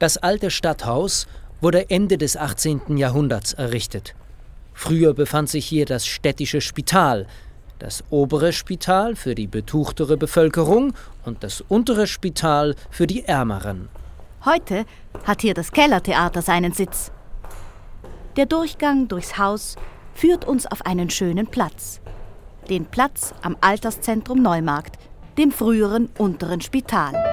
Das alte Stadthaus wurde Ende des 18. Jahrhunderts errichtet. Früher befand sich hier das städtische Spital, das obere Spital für die betuchtere Bevölkerung und das untere Spital für die Ärmeren. Heute hat hier das Kellertheater seinen Sitz. Der Durchgang durchs Haus führt uns auf einen schönen Platz. Den Platz am Alterszentrum Neumarkt, dem früheren unteren Spital.